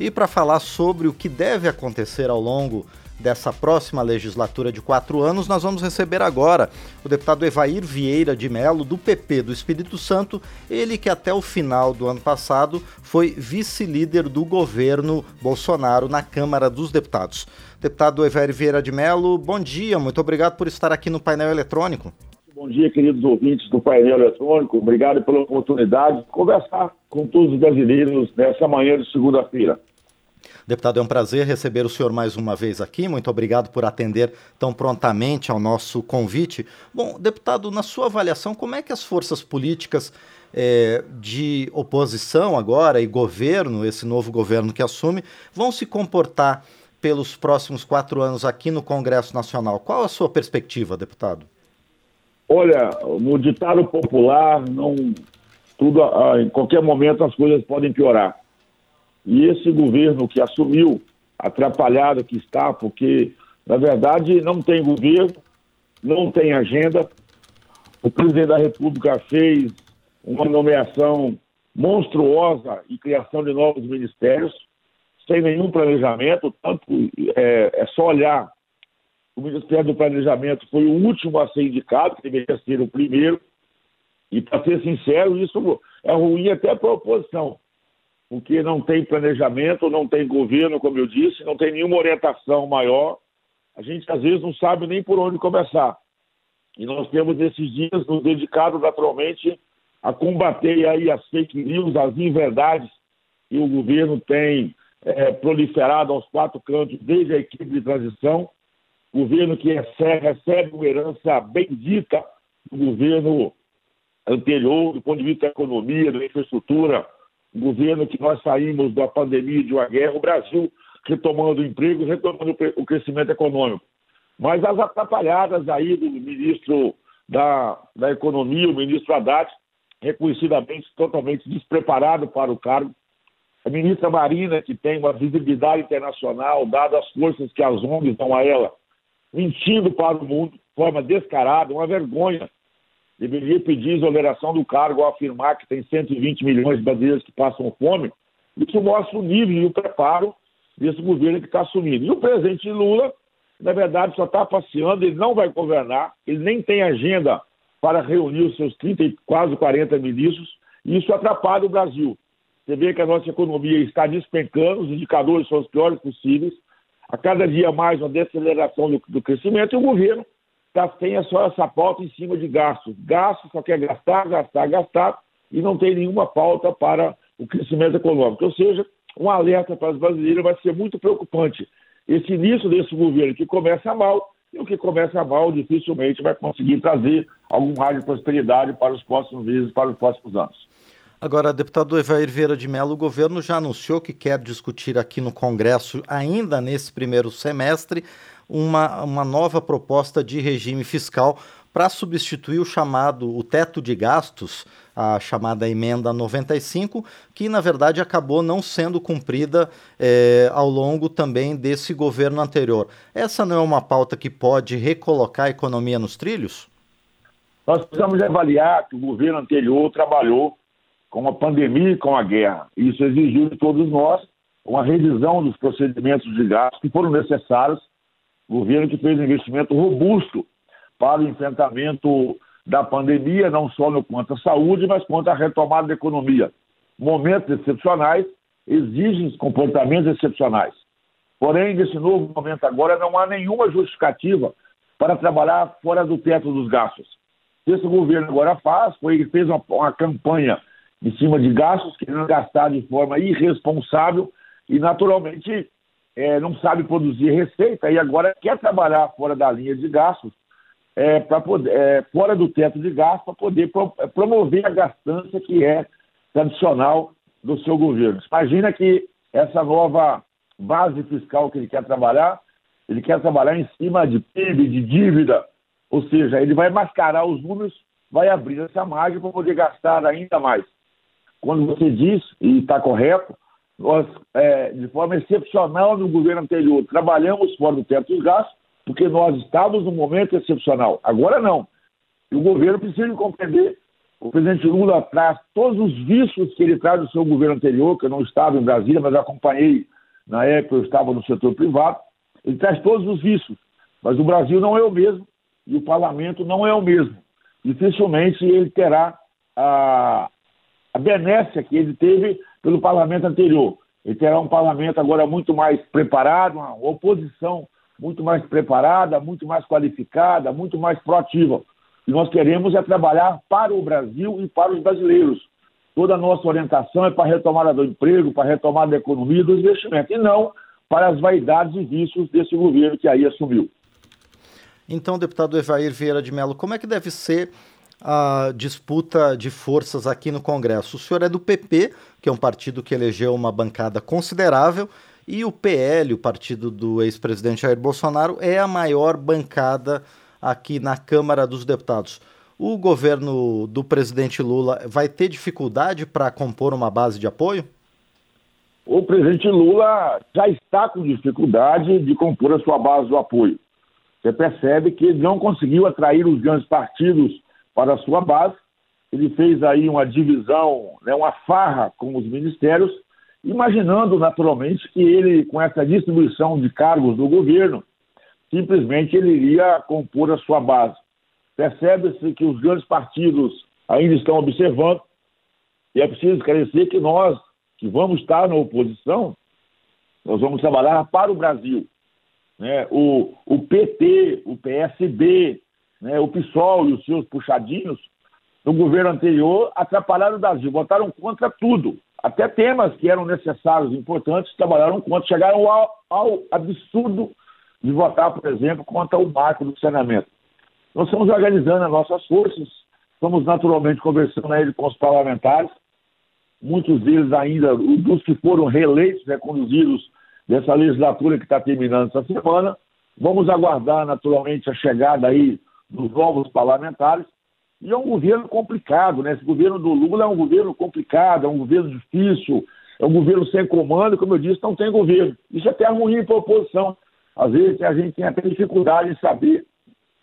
E para falar sobre o que deve acontecer ao longo dessa próxima legislatura de quatro anos, nós vamos receber agora o deputado Evair Vieira de Melo, do PP do Espírito Santo, ele que até o final do ano passado foi vice-líder do governo Bolsonaro na Câmara dos Deputados. Deputado Evair Vieira de Melo, bom dia, muito obrigado por estar aqui no painel eletrônico. Bom dia, queridos ouvintes do painel eletrônico. Obrigado pela oportunidade de conversar com todos os brasileiros nessa manhã de segunda-feira. Deputado, é um prazer receber o senhor mais uma vez aqui. Muito obrigado por atender tão prontamente ao nosso convite. Bom, deputado, na sua avaliação, como é que as forças políticas é, de oposição agora e governo, esse novo governo que assume, vão se comportar pelos próximos quatro anos aqui no Congresso Nacional? Qual a sua perspectiva, deputado? Olha, no ditado popular, não tudo em qualquer momento as coisas podem piorar. E esse governo que assumiu, atrapalhado que está, porque, na verdade, não tem governo, não tem agenda. O presidente da República fez uma nomeação monstruosa e criação de novos ministérios, sem nenhum planejamento, tanto é, é só olhar. O Ministério do Planejamento foi o último a ser indicado, que deveria ser o primeiro. E, para ser sincero, isso é ruim até para a oposição porque não tem planejamento, não tem governo, como eu disse, não tem nenhuma orientação maior. A gente às vezes não sabe nem por onde começar. E nós temos nesses dias nos dedicado naturalmente a combater aí as fake news, as inverdades que o governo tem é, proliferado aos quatro cantos desde a equipe de transição. Governo que recebe, recebe uma herança bendita do governo anterior, do ponto de vista da economia, da infraestrutura, governo que nós saímos da pandemia de uma guerra, o Brasil retomando o emprego, retomando o crescimento econômico. Mas as atrapalhadas aí do ministro da, da Economia, o ministro Haddad, reconhecidamente totalmente despreparado para o cargo. A ministra Marina, que tem uma visibilidade internacional, dado as forças que as ONGs dão a ela, mentindo para o mundo de forma descarada, uma vergonha deveria pedir exoneração do cargo ao afirmar que tem 120 milhões de brasileiros que passam fome. Isso mostra o nível e o preparo desse governo que está assumindo. E o presidente Lula, na verdade, só está passeando, ele não vai governar, ele nem tem agenda para reunir os seus 30 e quase 40 ministros, e isso atrapalha o Brasil. Você vê que a nossa economia está despencando, os indicadores são os piores possíveis, a cada dia mais uma deceleração do, do crescimento, e o governo tá, tenha só essa pauta em cima de gastos. Gastos só quer gastar, gastar, gastar e não tem nenhuma pauta para o crescimento econômico. Ou seja, um alerta para os brasileiros vai ser muito preocupante. Esse início desse governo que começa mal e o que começa mal dificilmente vai conseguir trazer algum raio de prosperidade para os próximos meses, para os próximos anos. Agora, deputado Evair Vieira de Mello, o governo já anunciou que quer discutir aqui no Congresso, ainda nesse primeiro semestre, uma, uma nova proposta de regime fiscal para substituir o chamado o teto de gastos, a chamada emenda 95, que na verdade acabou não sendo cumprida é, ao longo também desse governo anterior. Essa não é uma pauta que pode recolocar a economia nos trilhos? Nós precisamos avaliar que o governo anterior trabalhou com a pandemia e com a guerra. Isso exigiu de todos nós uma revisão dos procedimentos de gastos que foram necessários governo que fez um investimento robusto para o enfrentamento da pandemia, não só no quanto à saúde, mas quanto à retomada da economia. Momentos excepcionais exigem comportamentos excepcionais. Porém, nesse novo momento agora, não há nenhuma justificativa para trabalhar fora do teto dos gastos. O que esse governo agora faz foi ele fez uma, uma campanha em cima de gastos, querendo gastar de forma irresponsável e, naturalmente, é, não sabe produzir receita e agora quer trabalhar fora da linha de gastos, é, para poder, é, fora do teto de gastos, para poder pro, é, promover a gastança que é tradicional do seu governo. Imagina que essa nova base fiscal que ele quer trabalhar, ele quer trabalhar em cima de PIB, de dívida, ou seja, ele vai mascarar os números, vai abrir essa margem para poder gastar ainda mais. Quando você diz, e está correto, nós, é, de forma excepcional no governo anterior, trabalhamos fora do teto dos gastos, porque nós estávamos num momento excepcional. Agora não. E o governo precisa compreender O presidente Lula traz todos os vícios que ele traz do seu governo anterior, que eu não estava em Brasília, mas acompanhei na época, eu estava no setor privado. Ele traz todos os vícios, mas o Brasil não é o mesmo e o parlamento não é o mesmo. Dificilmente ele terá a, a benécia que ele teve pelo parlamento anterior. Ele terá um parlamento agora muito mais preparado, uma oposição muito mais preparada, muito mais qualificada, muito mais proativa. E nós queremos é trabalhar para o Brasil e para os brasileiros. Toda a nossa orientação é para a retomada do emprego, para a retomada da economia e do investimento, e não para as vaidades e vícios desse governo que aí assumiu. Então, deputado Evair Vieira de Mello, como é que deve ser a disputa de forças aqui no Congresso? O senhor é do PP, que é um partido que elegeu uma bancada considerável, e o PL, o partido do ex-presidente Jair Bolsonaro, é a maior bancada aqui na Câmara dos Deputados. O governo do presidente Lula vai ter dificuldade para compor uma base de apoio? O presidente Lula já está com dificuldade de compor a sua base de apoio. Você percebe que ele não conseguiu atrair os grandes partidos para a sua base. Ele fez aí uma divisão, né, uma farra com os ministérios, imaginando naturalmente que ele, com essa distribuição de cargos do governo, simplesmente ele iria compor a sua base. Percebe-se que os grandes partidos ainda estão observando, e é preciso esclarecer que nós, que vamos estar na oposição, nós vamos trabalhar para o Brasil. Né? O, o PT, o PSB, né? o PSOL e os seus puxadinhos, no governo anterior, atrapalharam o Brasil, votaram contra tudo. Até temas que eram necessários, importantes, trabalharam contra, chegaram ao, ao absurdo de votar, por exemplo, contra o marco do saneamento. Nós estamos organizando as nossas forças, estamos naturalmente conversando aí com os parlamentares, muitos deles ainda, dos que foram reeleitos, reconduzidos dessa legislatura que está terminando essa semana. Vamos aguardar naturalmente a chegada aí dos novos parlamentares. E é um governo complicado, né? Esse governo do Lula é um governo complicado, é um governo difícil, é um governo sem comando, como eu disse, não tem governo. Isso é até ruim para a oposição. Às vezes a gente tem até dificuldade em saber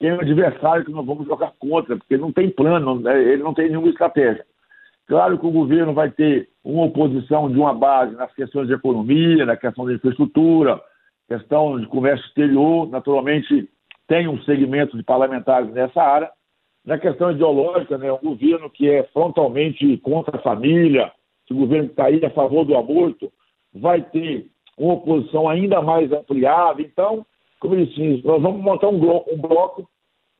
quem é o adversário que nós vamos jogar contra, porque não tem plano, né? ele não tem nenhuma estratégia. Claro que o governo vai ter uma oposição de uma base nas questões de economia, na questão da infraestrutura, questão de comércio exterior, naturalmente tem um segmento de parlamentares nessa área. Na questão ideológica, né, um governo que é frontalmente contra a família, o governo que está aí a favor do aborto, vai ter uma oposição ainda mais ampliada. Então, como eu disse, nós vamos montar um bloco, um bloco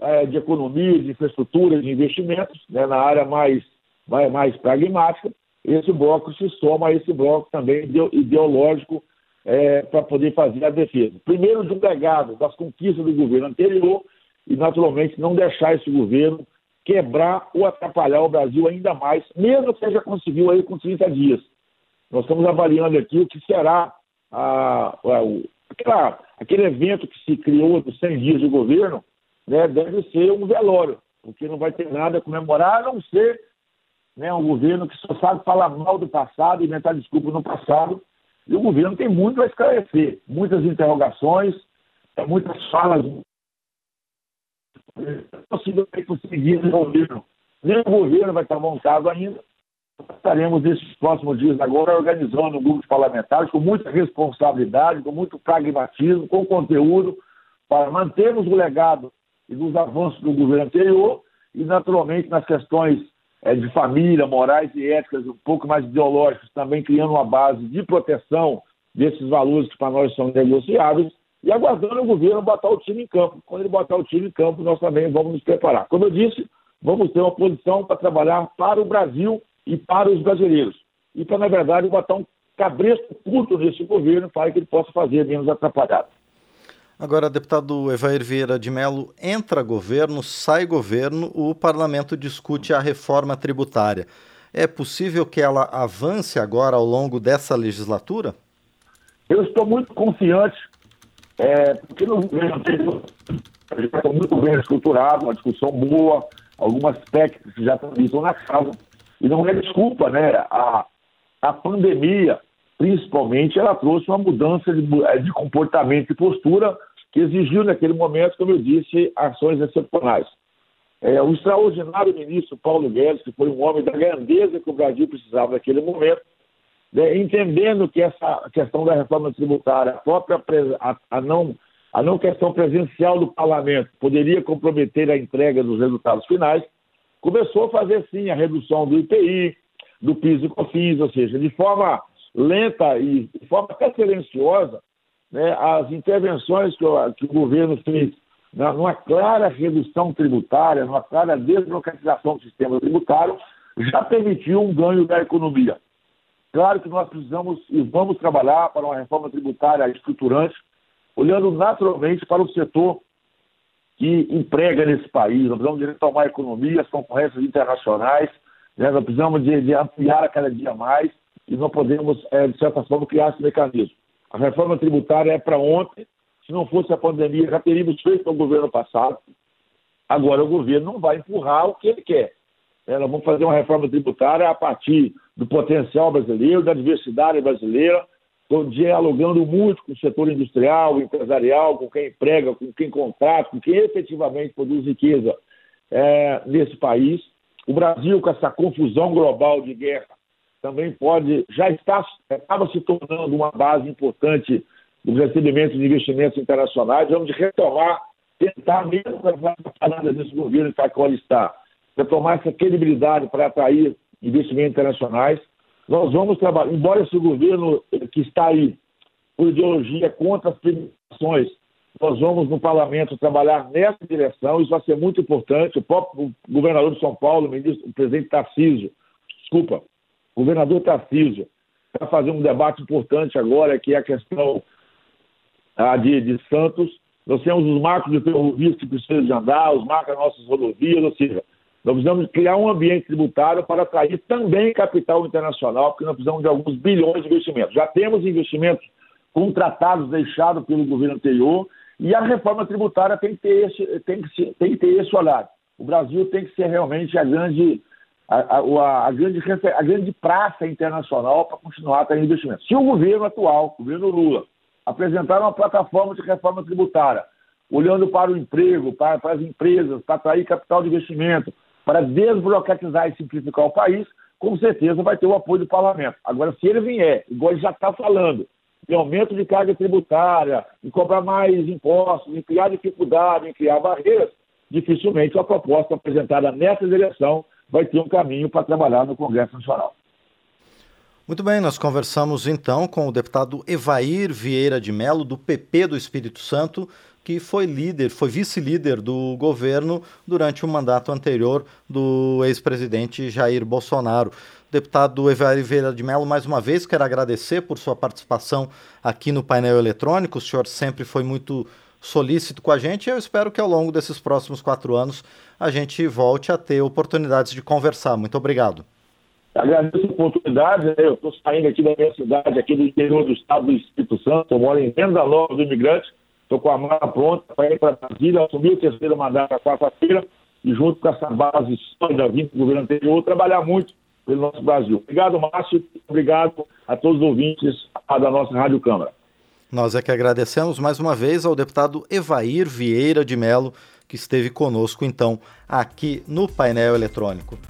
é, de economia, de infraestrutura, de investimentos, né, na área mais, mais, mais, pragmática. Esse bloco se soma a esse bloco também ideológico é, para poder fazer a defesa. Primeiro, de um legado das conquistas do governo anterior e, naturalmente, não deixar esse governo quebrar ou atrapalhar o Brasil ainda mais, mesmo que seja conseguiu aí com 30 dias. Nós estamos avaliando aqui o que será a, a, aquela, aquele evento que se criou dos 100 dias de governo, né, deve ser um velório, porque não vai ter nada a comemorar, a não ser né, um governo que só sabe falar mal do passado, e inventar desculpas no passado, e o governo tem muito a esclarecer, muitas interrogações, muitas falas. Possivelmente conseguir governo. Nem o governo vai estar montado ainda, Estaremos nesses próximos dias agora organizando um grupo de parlamentares com muita responsabilidade, com muito pragmatismo, com conteúdo, para mantermos o legado e dos avanços do governo anterior e, naturalmente, nas questões é, de família, morais e éticas, um pouco mais ideológicas, também criando uma base de proteção desses valores que para nós são negociáveis e aguardando o governo botar o time em campo. Quando ele botar o time em campo, nós também vamos nos preparar. Como eu disse, vamos ter uma posição para trabalhar para o Brasil e para os brasileiros. E para, na verdade, botar um cabresto curto nesse governo para que ele possa fazer menos atrapalhado. Agora, deputado Evair Vieira de Mello, entra governo, sai governo, o parlamento discute a reforma tributária. É possível que ela avance agora ao longo dessa legislatura? Eu estou muito confiante, é, porque no governo anterior a gente está muito bem estruturado, uma discussão boa, algumas técnicas que já estão na casa. E não é desculpa, né? A, a pandemia, principalmente, ela trouxe uma mudança de, de comportamento e postura que exigiu, naquele momento, como eu disse, ações excepcionais. é, o extraordinário ministro Paulo Guedes, que foi um homem da grandeza que o Brasil precisava naquele momento, né, entendendo que essa questão da reforma tributária, a própria a, a, não, a não questão presencial do parlamento poderia comprometer a entrega dos resultados finais, começou a fazer sim a redução do IPI, do PIS e COFINS, ou seja, de forma lenta e de forma até silenciosa, né, as intervenções que o, que o governo fez numa clara redução tributária, numa clara desburocratização do sistema tributário, já permitiu um ganho da economia. Claro que nós precisamos e vamos trabalhar para uma reforma tributária estruturante, olhando naturalmente para o setor que emprega nesse país. Nós precisamos de retomar a economia, as concorrências internacionais, né? nós precisamos de, de, ampliar a cada dia mais e não podemos, é, de certa forma, criar esse mecanismo. A reforma tributária é para ontem, se não fosse a pandemia, já teríamos feito no governo passado. Agora, o governo não vai empurrar o que ele quer. É, nós vamos fazer uma reforma tributária a partir do potencial brasileiro, da diversidade brasileira, dialogando muito com o setor industrial, empresarial, com quem emprega, com quem contrata, com quem efetivamente produz riqueza é, nesse país. O Brasil, com essa confusão global de guerra, também pode, já está, acaba se tornando uma base importante dos recebimentos de investimentos internacionais, vamos retomar, tentar mesmo levar a parada desse governo que qual está, retomar essa credibilidade para atrair investimentos internacionais. Nós vamos trabalhar, embora esse governo que está aí por ideologia contra as premiações, nós vamos no parlamento trabalhar nessa direção, isso vai ser muito importante. O próprio governador de São Paulo, o, ministro, o presidente Tarcísio, desculpa, governador Tarcísio, vai fazer um debate importante agora, que é a questão ah, de, de Santos. Nós temos os marcos de ferrovias que precisam de andar, os marcos das nossas rodovias, ou seja, nós precisamos criar um ambiente tributário para atrair também capital internacional, porque nós precisamos de alguns bilhões de investimentos. Já temos investimentos contratados deixados pelo governo anterior e a reforma tributária tem que ter esse, tem que, tem que ter esse olhar. O Brasil tem que ser realmente a grande, a, a, a grande, a grande praça internacional para continuar a ter investimento. Se o governo atual, o governo Lula, apresentar uma plataforma de reforma tributária, olhando para o emprego, para, para as empresas, para atrair capital de investimento, para desburocratizar e simplificar o país, com certeza vai ter o apoio do parlamento. Agora, se ele vier, igual ele já está falando, de aumento de carga tributária, em cobrar mais impostos, em criar dificuldade, em criar barreiras, dificilmente a proposta apresentada nessa direção vai ter um caminho para trabalhar no Congresso Nacional. Muito bem, nós conversamos então com o deputado Evair Vieira de Mello, do PP do Espírito Santo, que foi líder, foi vice-líder do governo durante o mandato anterior do ex-presidente Jair Bolsonaro. Deputado Evair Vieira de Mello, mais uma vez quero agradecer por sua participação aqui no painel eletrônico. O senhor sempre foi muito solícito com a gente eu espero que ao longo desses próximos quatro anos a gente volte a ter oportunidades de conversar. Muito obrigado. Agradeço a oportunidade, né? eu estou saindo aqui da minha cidade, aqui do interior do estado do Espírito Santo, eu moro em Venda Nova do Imigrante, estou com a mala pronta para ir para Brasília, assumir o terceiro mandato na quarta-feira e junto com essa base sólida vindo do governo anterior, trabalhar muito pelo nosso Brasil. Obrigado, Márcio, obrigado a todos os ouvintes da nossa Rádio Câmara. Nós é que agradecemos mais uma vez ao deputado Evair Vieira de Melo, que esteve conosco então aqui no painel eletrônico.